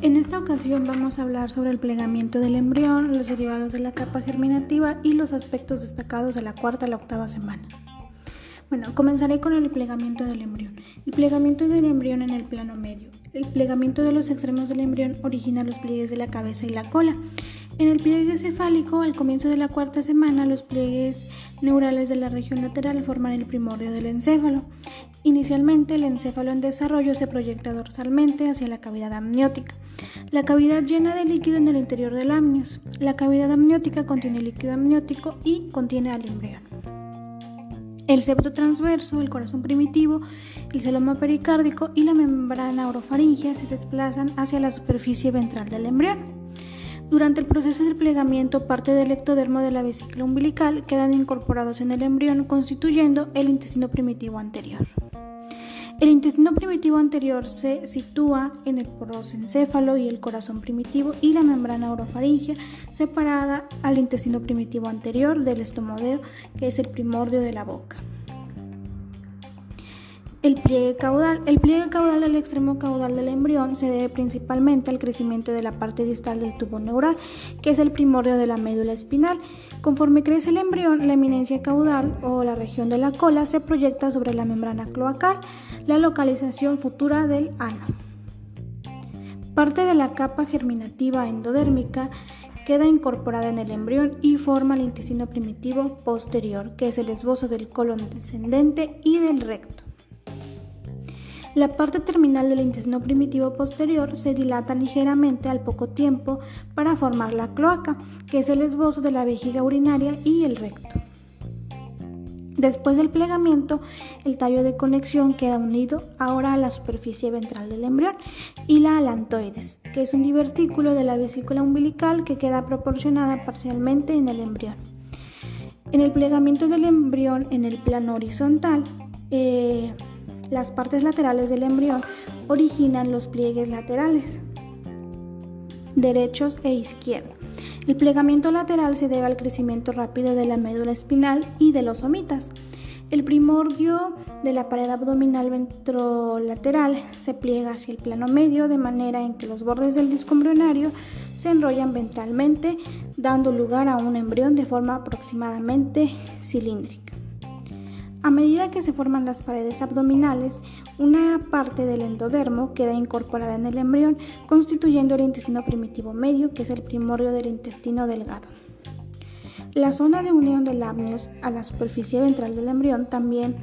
En esta ocasión vamos a hablar sobre el plegamiento del embrión, los derivados de la capa germinativa y los aspectos destacados de la cuarta a la octava semana. Bueno, comenzaré con el plegamiento del embrión. El plegamiento del embrión en el plano medio. El plegamiento de los extremos del embrión origina los pliegues de la cabeza y la cola. En el pliegue cefálico, al comienzo de la cuarta semana, los pliegues neurales de la región lateral forman el primordio del encéfalo. Inicialmente, el encéfalo en desarrollo se proyecta dorsalmente hacia la cavidad amniótica. La cavidad llena de líquido en el interior del amnios. La cavidad amniótica contiene líquido amniótico y contiene al embrión. El septo transverso, el corazón primitivo, el celoma pericárdico y la membrana orofaringea se desplazan hacia la superficie ventral del embrión. Durante el proceso del plegamiento, parte del ectodermo de la vesícula umbilical quedan incorporados en el embrión, constituyendo el intestino primitivo anterior. El intestino primitivo anterior se sitúa en el prosencéfalo y el corazón primitivo y la membrana orofaringea separada al intestino primitivo anterior del estomodeo, que es el primordio de la boca. El pliegue caudal. El pliegue caudal del extremo caudal del embrión se debe principalmente al crecimiento de la parte distal del tubo neural, que es el primordio de la médula espinal. Conforme crece el embrión, la eminencia caudal o la región de la cola se proyecta sobre la membrana cloacal, la localización futura del ano. Parte de la capa germinativa endodérmica queda incorporada en el embrión y forma el intestino primitivo posterior, que es el esbozo del colon descendente y del recto. La parte terminal del intestino primitivo posterior se dilata ligeramente al poco tiempo para formar la cloaca, que es el esbozo de la vejiga urinaria y el recto. Después del plegamiento, el tallo de conexión queda unido ahora a la superficie ventral del embrión y la alantoides, que es un divertículo de la vesícula umbilical que queda proporcionada parcialmente en el embrión. En el plegamiento del embrión en el plano horizontal, eh, las partes laterales del embrión originan los pliegues laterales, derechos e izquierdos. El plegamiento lateral se debe al crecimiento rápido de la médula espinal y de los somitas. El primordio de la pared abdominal ventrolateral se pliega hacia el plano medio de manera en que los bordes del disco embrionario se enrollan ventralmente, dando lugar a un embrión de forma aproximadamente cilíndrica. A medida que se forman las paredes abdominales, una parte del endodermo queda incorporada en el embrión, constituyendo el intestino primitivo medio, que es el primordio del intestino delgado. La zona de unión del amnios a la superficie ventral del embrión también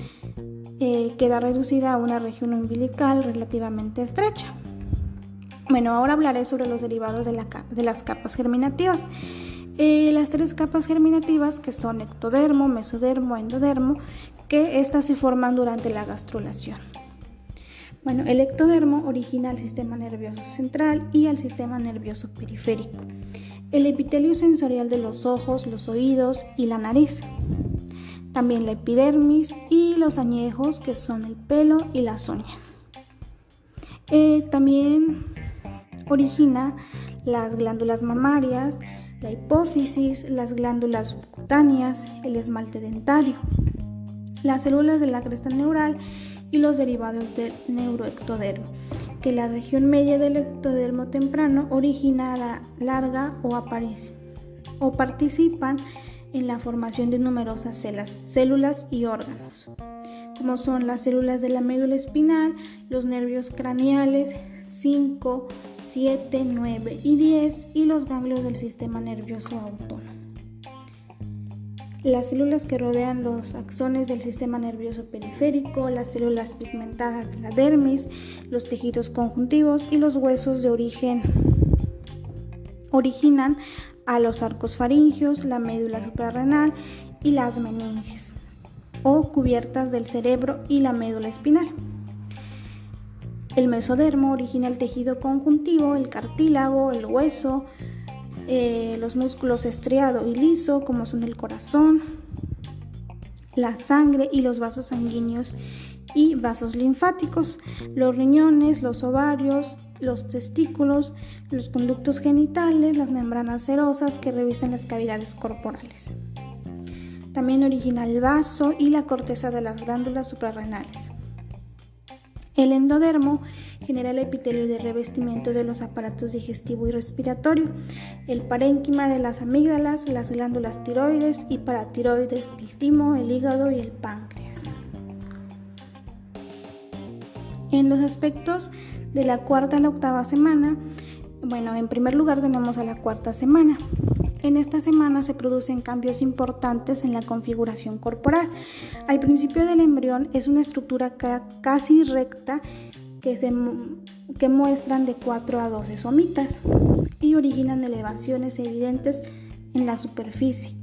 eh, queda reducida a una región umbilical relativamente estrecha. Bueno, ahora hablaré sobre los derivados de, las capas germinativas. Eh, las tres capas germinativas que son ectodermo, mesodermo, endodermo, que éstas se forman durante la gastrulación. Bueno, el ectodermo origina al sistema nervioso central y al sistema nervioso periférico, el epitelio sensorial de los ojos, los oídos y la nariz. También la epidermis y los añejos, que son el pelo y las uñas. Eh, también origina las glándulas mamarias, la hipófisis, las glándulas cutáneas, el esmalte dentario, las células de la cresta neural y los derivados del neuroectodermo, que la región media del ectodermo temprano origina la larga o o participan en la formación de numerosas células y órganos, como son las células de la médula espinal, los nervios craneales, 5, 7, 9 y 10 y los ganglios del sistema nervioso autónomo. Las células que rodean los axones del sistema nervioso periférico, las células pigmentadas de la dermis, los tejidos conjuntivos y los huesos de origen originan a los arcos faringios, la médula suprarrenal y las meninges o cubiertas del cerebro y la médula espinal. El mesodermo origina el tejido conjuntivo, el cartílago, el hueso, eh, los músculos estriado y liso, como son el corazón, la sangre y los vasos sanguíneos y vasos linfáticos, los riñones, los ovarios, los testículos, los conductos genitales, las membranas serosas que revisan las cavidades corporales. También origina el vaso y la corteza de las glándulas suprarrenales. El endodermo genera el epitelio de revestimiento de los aparatos digestivo y respiratorio, el parénquima de las amígdalas, las glándulas tiroides y paratiroides, el timo, el hígado y el páncreas. En los aspectos de la cuarta a la octava semana, bueno, en primer lugar tenemos a la cuarta semana. En esta semana se producen cambios importantes en la configuración corporal. Al principio del embrión es una estructura casi recta que, se, que muestran de 4 a 12 somitas y originan elevaciones evidentes en la superficie.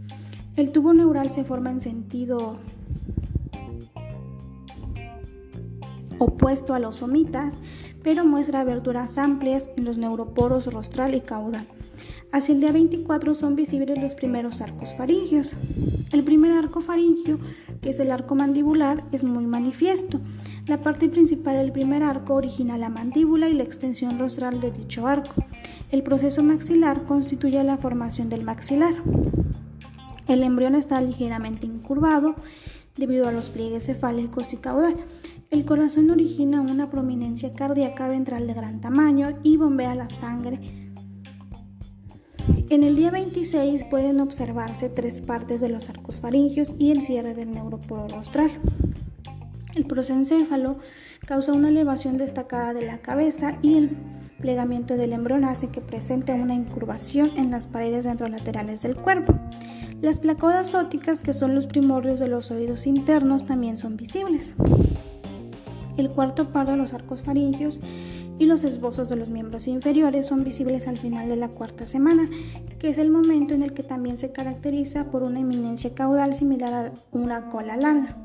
El tubo neural se forma en sentido opuesto a los somitas, pero muestra aberturas amplias en los neuroporos rostral y caudal. Hacia el día 24 son visibles los primeros arcos faringios. El primer arco faringio, que es el arco mandibular, es muy manifiesto. La parte principal del primer arco origina la mandíbula y la extensión rostral de dicho arco. El proceso maxilar constituye la formación del maxilar. El embrión está ligeramente incurvado debido a los pliegues cefálicos y caudal. El corazón origina una prominencia cardíaca ventral de gran tamaño y bombea la sangre en el día 26 pueden observarse tres partes de los arcos faringios y el cierre del neuroporo rostral. El prosencéfalo causa una elevación destacada de la cabeza y el plegamiento del embrión hace que presente una incurvación en las paredes ventrolaterales del cuerpo. Las placodas óticas, que son los primordios de los oídos internos, también son visibles. El cuarto par de los arcos faringios y los esbozos de los miembros inferiores son visibles al final de la cuarta semana, que es el momento en el que también se caracteriza por una eminencia caudal similar a una cola larga.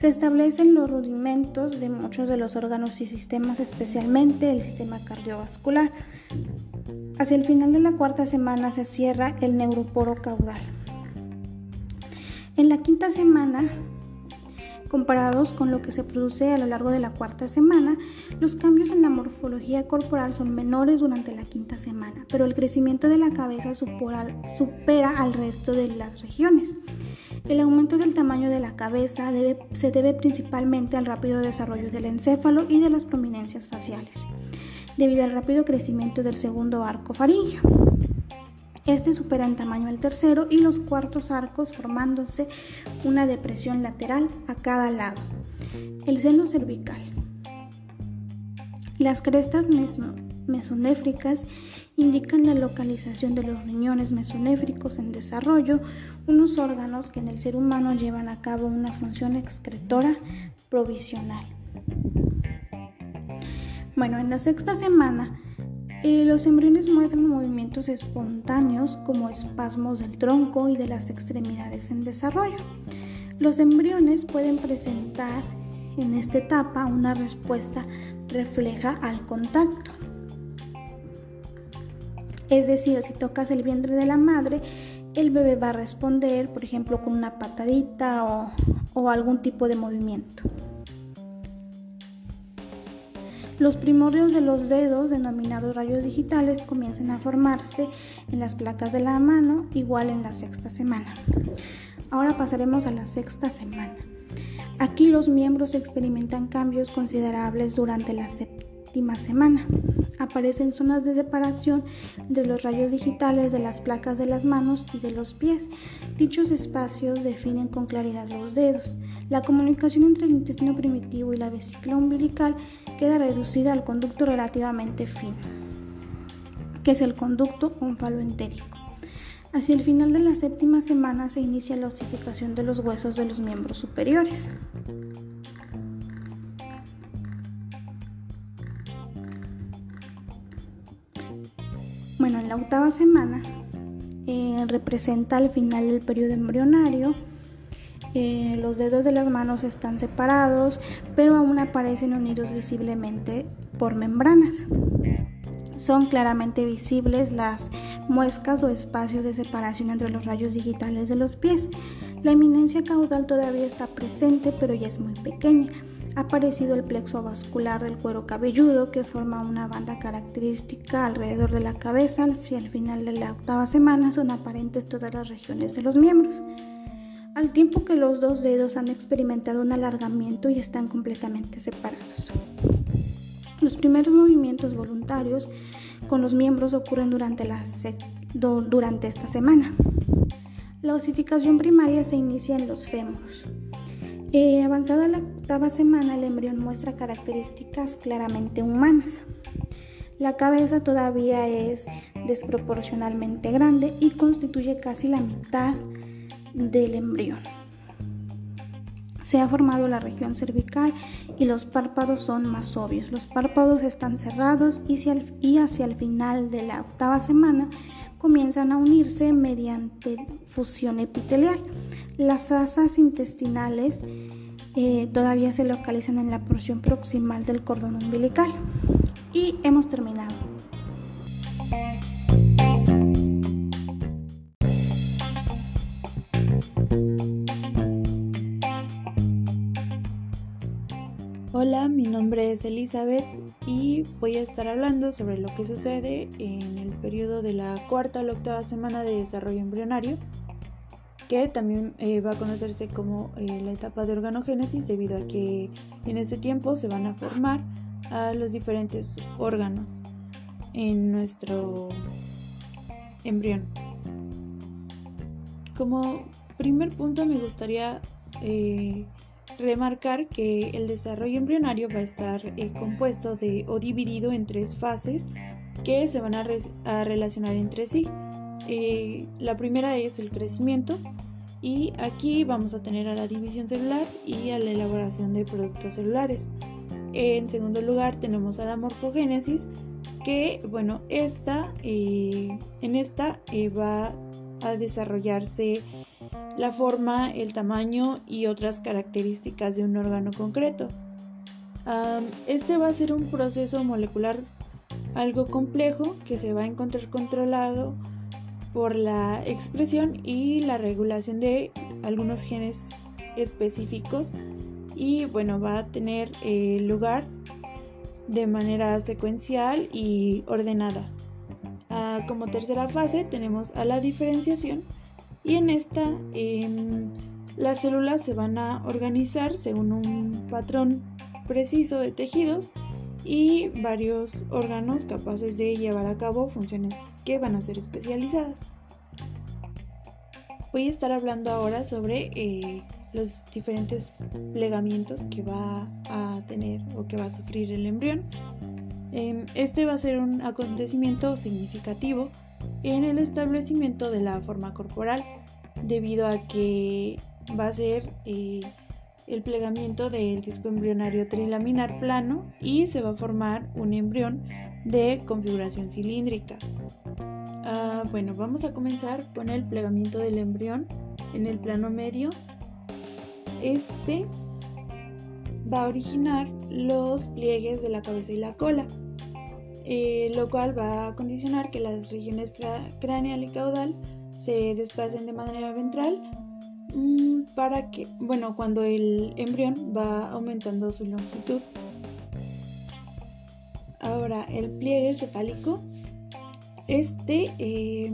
Se establecen los rudimentos de muchos de los órganos y sistemas, especialmente el sistema cardiovascular. Hacia el final de la cuarta semana se cierra el neuroporo caudal. En la quinta semana Comparados con lo que se produce a lo largo de la cuarta semana, los cambios en la morfología corporal son menores durante la quinta semana, pero el crecimiento de la cabeza supera al resto de las regiones. El aumento del tamaño de la cabeza se debe principalmente al rápido desarrollo del encéfalo y de las prominencias faciales, debido al rápido crecimiento del segundo arco faríngeo. Este supera en tamaño al tercero y los cuartos arcos formándose una depresión lateral a cada lado. El seno cervical. Las crestas mesonéfricas indican la localización de los riñones mesonéfricos en desarrollo, unos órganos que en el ser humano llevan a cabo una función excretora provisional. Bueno, en la sexta semana eh, los embriones muestran movimientos espontáneos como espasmos del tronco y de las extremidades en desarrollo. Los embriones pueden presentar en esta etapa una respuesta refleja al contacto. Es decir, si tocas el vientre de la madre, el bebé va a responder, por ejemplo, con una patadita o, o algún tipo de movimiento. Los primordios de los dedos, denominados rayos digitales, comienzan a formarse en las placas de la mano, igual en la sexta semana. Ahora pasaremos a la sexta semana. Aquí los miembros experimentan cambios considerables durante la séptima semana. Aparecen zonas de separación entre los rayos digitales de las placas de las manos y de los pies. Dichos espacios definen con claridad los dedos. La comunicación entre el intestino primitivo y la vesícula umbilical queda reducida al conducto relativamente fino, que es el conducto onfaloentérico. Hacia el final de la séptima semana se inicia la osificación de los huesos de los miembros superiores. En la octava semana eh, representa el final del periodo embrionario eh, los dedos de las manos están separados, pero aún aparecen unidos visiblemente por membranas. Son claramente visibles las muescas o espacios de separación entre los rayos digitales de los pies. La eminencia caudal todavía está presente, pero ya es muy pequeña. Ha aparecido el plexo vascular del cuero cabelludo que forma una banda característica alrededor de la cabeza. Al final de la octava semana son aparentes todas las regiones de los miembros. al tiempo que los dos dedos han experimentado un alargamiento y están completamente separados. Los primeros movimientos voluntarios con los miembros ocurren durante, la durante esta semana. La osificación primaria se inicia en los fémurs. Eh, avanzada la octava semana, el embrión muestra características claramente humanas. La cabeza todavía es desproporcionalmente grande y constituye casi la mitad del embrión. Se ha formado la región cervical y los párpados son más obvios. Los párpados están cerrados y, hacia el final de la octava semana comienzan a unirse mediante fusión epitelial. Las asas intestinales eh, todavía se localizan en la porción proximal del cordón umbilical. Y hemos terminado. Hola, mi nombre es Elizabeth y voy a estar hablando sobre lo que sucede en el periodo de la cuarta a la octava semana de desarrollo embrionario, que también eh, va a conocerse como eh, la etapa de organogénesis debido a que en ese tiempo se van a formar a los diferentes órganos en nuestro embrión. Como primer punto me gustaría eh, remarcar que el desarrollo embrionario va a estar compuesto de o dividido en tres fases que se van a, relacionar entre sí. Eh, la primera es el crecimiento y aquí vamos a tener a la división celular y a la elaboración de productos celulares. En segundo lugar tenemos a la morfogénesis, que bueno, esta, eh, en esta eh, va a desarrollarse la forma, el tamaño y otras características de un órgano concreto. este va a ser un proceso molecular algo complejo que se va a encontrar controlado por la expresión y la regulación de algunos genes específicos y bueno, va a tener eh, lugar de manera secuencial y ordenada. Ah, como tercera fase tenemos a la diferenciación y en esta em, las células se van a organizar según un patrón preciso de tejidos y varios órganos capaces de llevar a cabo funciones van a ser especializadas. Voy a estar hablando ahora sobre eh, los diferentes plegamientos que va a tener o que va a sufrir el embrión. Em, este va a ser un acontecimiento significativo en el establecimiento de la forma corporal debido a que va a ser eh, el plegamiento del disco embrionario trilaminar plano y se va a formar un embrión de configuración cilíndrica. Ah, bueno, vamos a comenzar con el plegamiento del embrión en el plano medio este va a originar los pliegues de la cabeza y la cola, eh, lo cual va a condicionar que las regiones craneal y caudal se desplacen de manera ventral mm, para que, bueno, cuando el embrión va aumentando su longitud. Ahora, el pliegue cefálico, este eh,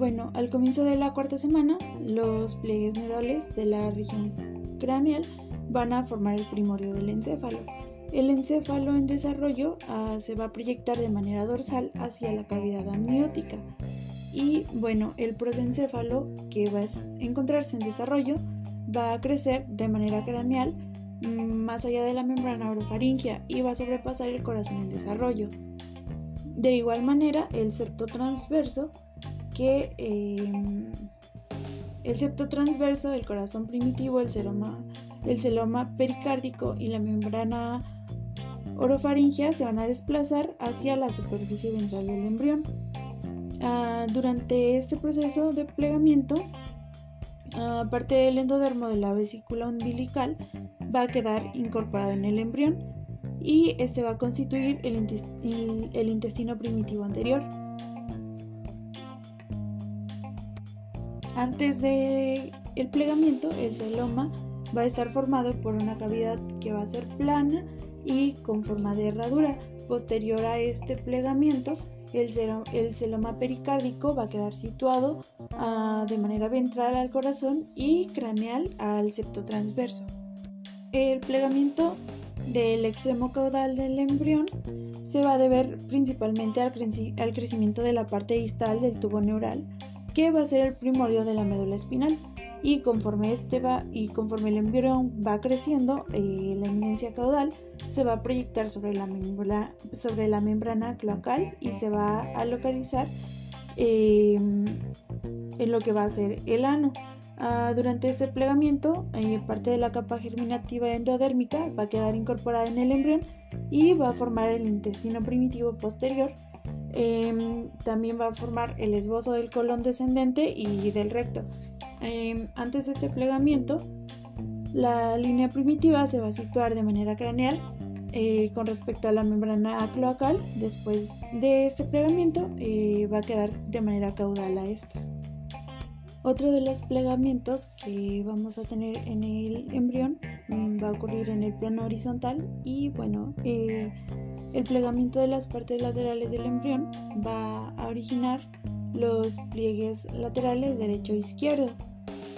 bueno, al comienzo de la cuarta semana, los pliegues neurales de la región craneal van a formar el primorio del encéfalo. El encéfalo en desarrollo ah, se va a proyectar de manera dorsal hacia la cavidad amniótica. Y bueno, el prosencéfalo que va a encontrarse en desarrollo va a crecer de manera craneal mm, más allá de la membrana orofaringia y va a sobrepasar el corazón en desarrollo. De igual manera, el septo transverso que em, el septo transverso del corazón primitivo, el celoma, el celoma pericárdico y la membrana orofaringia se van a desplazar hacia la superficie ventral del embrión. Ah, durante este proceso de plegamiento, ah, parte del endodermo de la vesícula umbilical va a quedar incorporado en el embrión y este va a constituir el intestino primitivo anterior. Antes del el plegamiento, el celoma va a estar formado por una cavidad que va a ser plana y con forma de herradura. Posterior a este plegamiento, El, celoma pericárdico va a quedar situado ah, de manera ventral al corazón y craneal al septo transverso. El plegamiento del extremo caudal del embrión se va a deber principalmente al, crecimiento de la parte distal del tubo neural, que va a ser el primorio de la médula espinal. Y conforme este va el embrión va creciendo, eh, la eminencia caudal se va a proyectar sobre la, sobre la membrana cloacal y se va a localizar em, en lo que va a ser el ano. Ah, durante este plegamiento, eh, parte de la capa germinativa endodérmica va a quedar incorporada en el embrión y va a formar el intestino primitivo posterior. Em, también va a formar el esbozo del colon descendente y del recto. Em, antes de este plegamiento, la línea primitiva se va a situar de manera craneal eh, con respecto a la membrana cloacal. Después de este plegamiento, eh, va a quedar de manera caudal a esta. Otro de los plegamientos que vamos a tener en el embrión mm, va a ocurrir en el plano horizontal y bueno, eh, el plegamiento de las partes laterales del embrión va a originar los pliegues laterales derecho e izquierdo.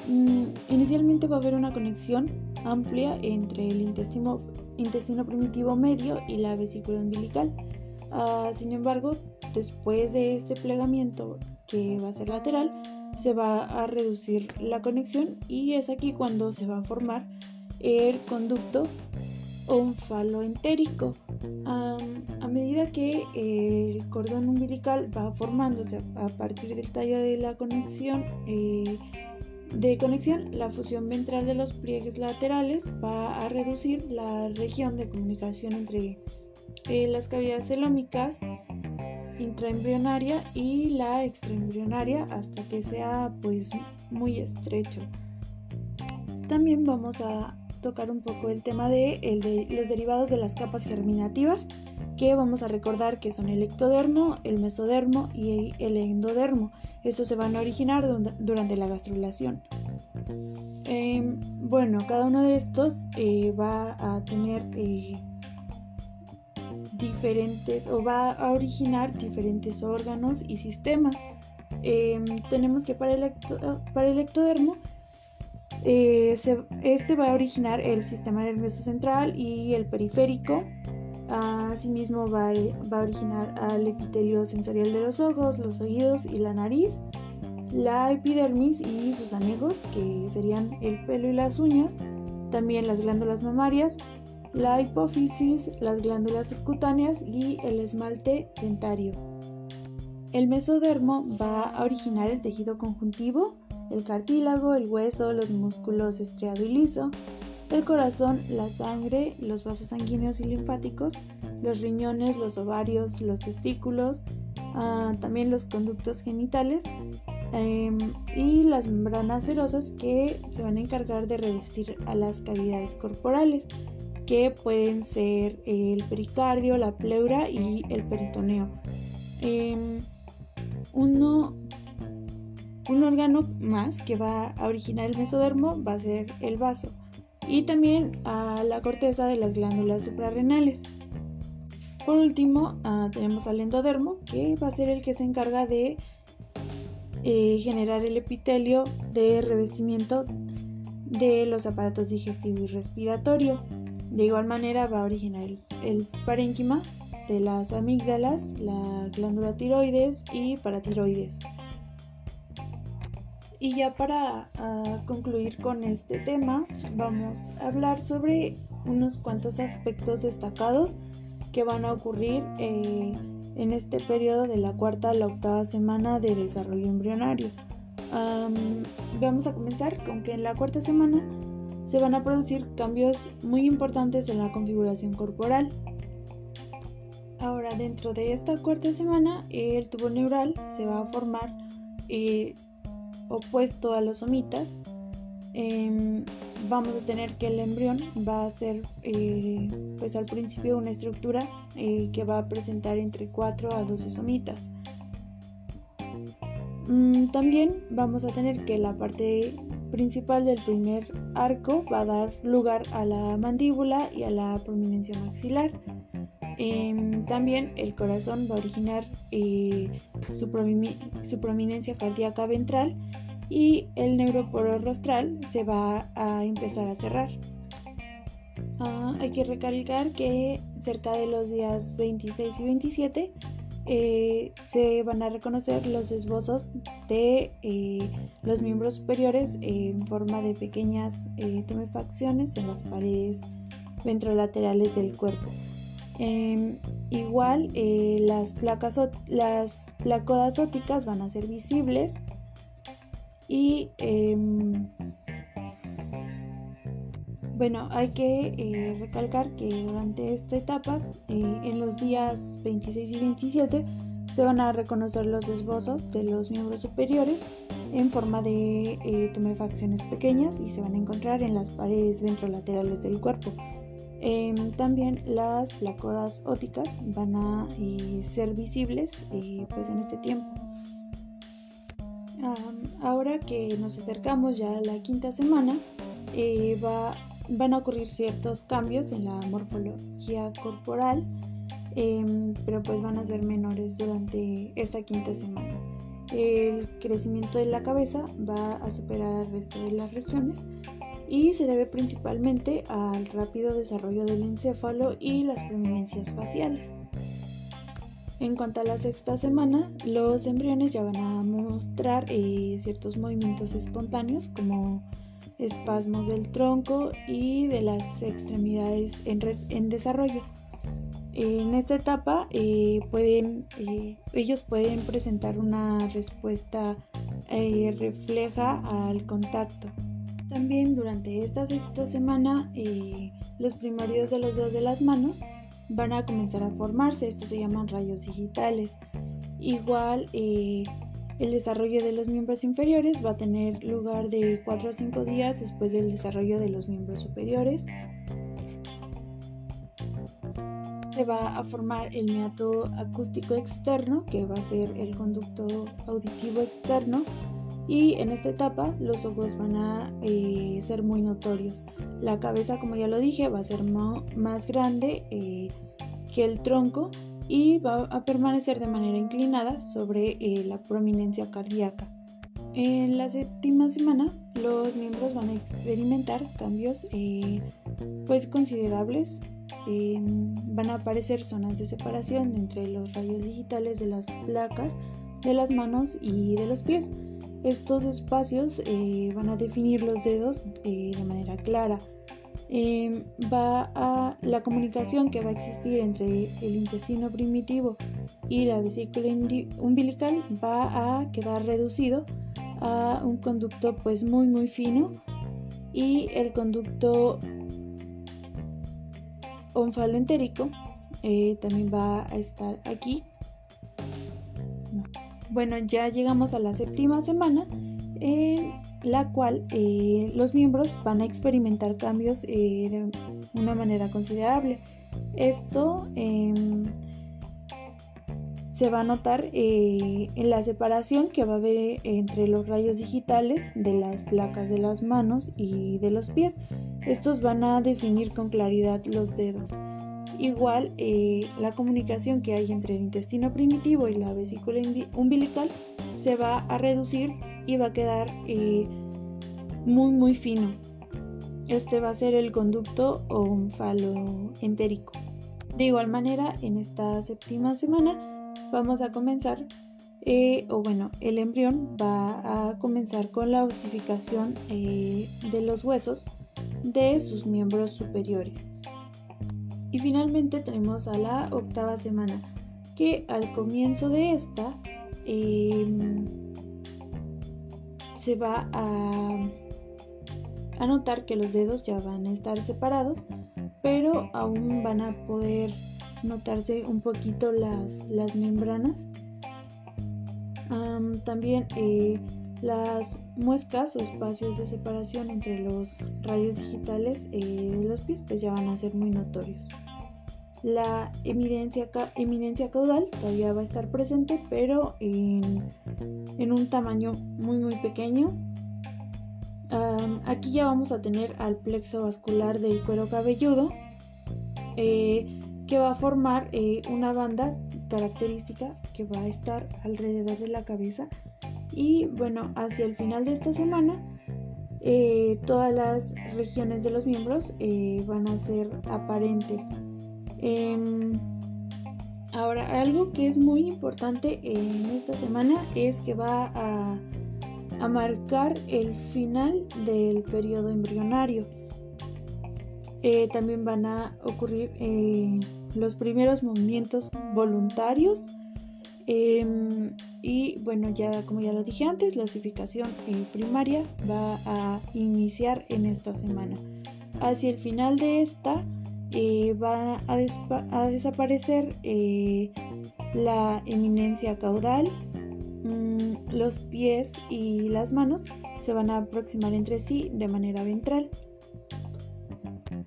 Mm, inicialmente va a haber una conexión amplia entre el intestino, intestino primitivo medio y la vesícula umbilical. Ah, sin embargo, después de este plegamiento que va a ser lateral, se va a reducir la conexión y es aquí cuando se va a formar el conducto onfaloentérico. a medida que el cordón umbilical va formándose a partir del tallo de la conexión eh, de conexión, la fusión ventral de los pliegues laterales va a reducir la región de comunicación entre eh, las cavidades celómicas intraembrionaria y la extraembrionaria hasta que sea pues muy estrecho. También vamos a tocar un poco el tema de, los derivados de las capas germinativas que vamos a recordar que son el ectodermo, el mesodermo y el endodermo. Estos se van a originar durante la gastrulación. Em, bueno, cada uno de estos eh, va a tener eh, diferentes o va a originar diferentes órganos y sistemas. Em, tenemos que para el, para el ectodermo eh, este va a originar el sistema nervioso central y el periférico. Asimismo va, va a originar al epitelio sensorial de los ojos, los oídos y la nariz. La epidermis y sus anejos, que serían el pelo y las uñas. También las glándulas mamarias, la hipófisis, las glándulas subcutáneas y el esmalte dentario. El mesodermo va a originar el tejido conjuntivo, el cartílago, el hueso, los músculos estriado y liso, el corazón, la sangre, los vasos sanguíneos y linfáticos, los riñones, los ovarios, los testículos, ah, también los conductos genitales em, y las membranas serosas que se van a encargar de revestir a las cavidades corporales que pueden ser el pericardio, la pleura y el peritoneo. Em, un órgano más que va a originar el mesodermo va a ser el vaso y también a la corteza de las glándulas suprarrenales. Por último, ah, tenemos al endodermo, que va a ser el que se encarga de eh, generar el epitelio de revestimiento de los aparatos digestivo y respiratorio. De igual manera va a originar el, parénquima de las amígdalas, la glándula tiroides y paratiroides. Y ya para ah, concluir con este tema, vamos a hablar sobre unos cuantos aspectos destacados que van a ocurrir eh, en este periodo de la cuarta a la octava semana de desarrollo embrionario. vamos a comenzar con que en la cuarta semana se van a producir cambios muy importantes en la configuración corporal. Ahora, dentro de esta cuarta semana, el tubo neural se va a formar eh, opuesto a los somitas. Em, vamos a tener que el embrión va a ser, eh, pues al principio, una estructura eh, que va a presentar entre 4 a 12 somitas. Mm, también vamos a tener que la parte principal del primer arco va a dar lugar a la mandíbula y a la prominencia maxilar. Em, también el corazón va a originar eh, su, prominencia cardíaca ventral y el neuroporo rostral se va a empezar a cerrar. Ah, hay que recalcar que cerca de los días 26 y 27 eh, se van a reconocer los esbozos de eh, los miembros superiores en forma de pequeñas eh, tumefacciones en las paredes ventrolaterales del cuerpo. Em, igual las placas las placodas óticas van a ser visibles y em, bueno, hay que eh, recalcar que durante esta etapa, eh, en los días 26 y 27, se van a reconocer los esbozos de los miembros superiores en forma de eh, tumefacciones pequeñas y se van a encontrar en las paredes ventrolaterales del cuerpo. Em, también las placodas óticas van a ser visibles pues en este tiempo. ahora que nos acercamos ya a la quinta semana, va van a ocurrir ciertos cambios en la morfología corporal, em, pero pues van a ser menores durante esta quinta semana. El crecimiento de la cabeza va a superar al resto de las regiones y se debe principalmente al rápido desarrollo del encéfalo y las prominencias faciales. En cuanto a la sexta semana, los embriones ya van a mostrar eh, ciertos movimientos espontáneos como espasmos del tronco y de las extremidades en, desarrollo. En esta etapa eh, eh, ellos pueden presentar una respuesta eh, refleja al contacto. También durante esta sexta semana los primarios de los dedos de las manos van a comenzar a formarse, estos se llaman rayos digitales. Igual el desarrollo de los miembros inferiores va a tener lugar de 4 a 5 días después del desarrollo de los miembros superiores. Se va a formar el meato acústico externo, que va a ser el conducto auditivo externo, y en esta etapa los ojos van a eh, ser muy notorios. La cabeza, como ya lo dije, va a ser más grande eh, que el tronco y va a permanecer de manera inclinada sobre eh, la prominencia cardíaca. En la séptima semana los miembros van a experimentar cambios eh, pues considerables. van a aparecer zonas de separación entre los rayos digitales de las placas de las manos y de los pies. Estos espacios eh, van a definir los dedos de manera clara Em, va a la comunicación que va a existir entre el intestino primitivo y la vesícula umbilical va a quedar reducido a un conducto pues muy muy fino y el conducto onfaloentérico eh, también va a estar aquí. Bueno ya llegamos a la séptima semana la cual eh, los miembros van a experimentar cambios eh, de una manera considerable. Esto em, se va a notar eh, en la separación que va a haber entre los rayos digitales de las placas de las manos y de los pies. Estos van a definir con claridad los dedos. Igual, la comunicación que hay entre el intestino primitivo y la vesícula umbilical se va a reducir y va a quedar eh, muy muy fino. Este va a ser el conducto entérico. De igual manera, en esta séptima semana vamos a comenzar, eh, o bueno, el embrión va a comenzar con la osificación eh, de los huesos de sus miembros superiores. Y finalmente tenemos a la octava semana, que al comienzo de esta em, se va a, notar que los dedos ya van a estar separados, pero aún van a poder notarse un poquito las, las membranas. también eh, las muescas o espacios de separación entre los rayos digitales eh, de los pies pues ya van a ser muy notorios. La eminencia, caudal todavía va a estar presente, pero en, un tamaño muy muy pequeño. aquí ya vamos a tener al plexo vascular del cuero cabelludo. Eh, que va a formar eh, una banda característica que va a estar alrededor de la cabeza y bueno hacia el final de esta semana eh, todas las regiones de los miembros eh, van a ser aparentes em, ahora algo que es muy importante en esta semana es que va a, a marcar el final del periodo embrionario eh, también van a ocurrir los primeros movimientos voluntarios. Em, y bueno, ya como ya lo dije antes, la osificación eh, primaria va a iniciar en esta semana. Hacia el final de esta va a, desaparecer la eminencia caudal, mm, los pies y las manos se van a aproximar entre sí de manera ventral.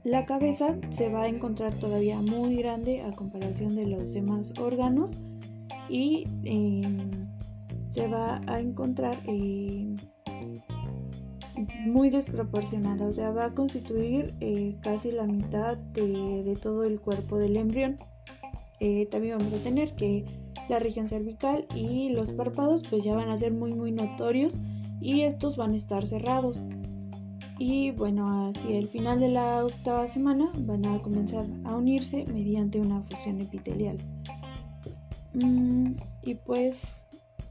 La cabeza se va a encontrar todavía muy grande a comparación de los demás órganos y em, se va a encontrar em, muy desproporcionada, o sea, va a constituir eh, casi la mitad de, todo el cuerpo del embrión. Eh, también vamos a tener que la región cervical y los párpados pues ya van a ser muy muy notorios y estos van a estar cerrados y bueno, hacia el final de la octava semana van a comenzar a unirse mediante una fusión epitelial. Mm, y pues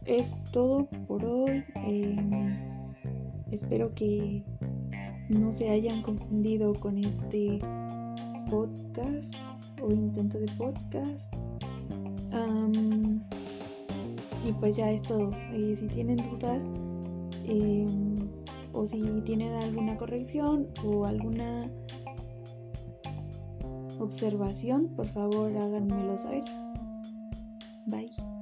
es todo por hoy. Em, espero que no se hayan confundido con este podcast o intento de podcast. y pues ya es todo. Eh, si tienen dudas, em, o si tienen alguna corrección o alguna observación, por favor háganmelo saber. Bye.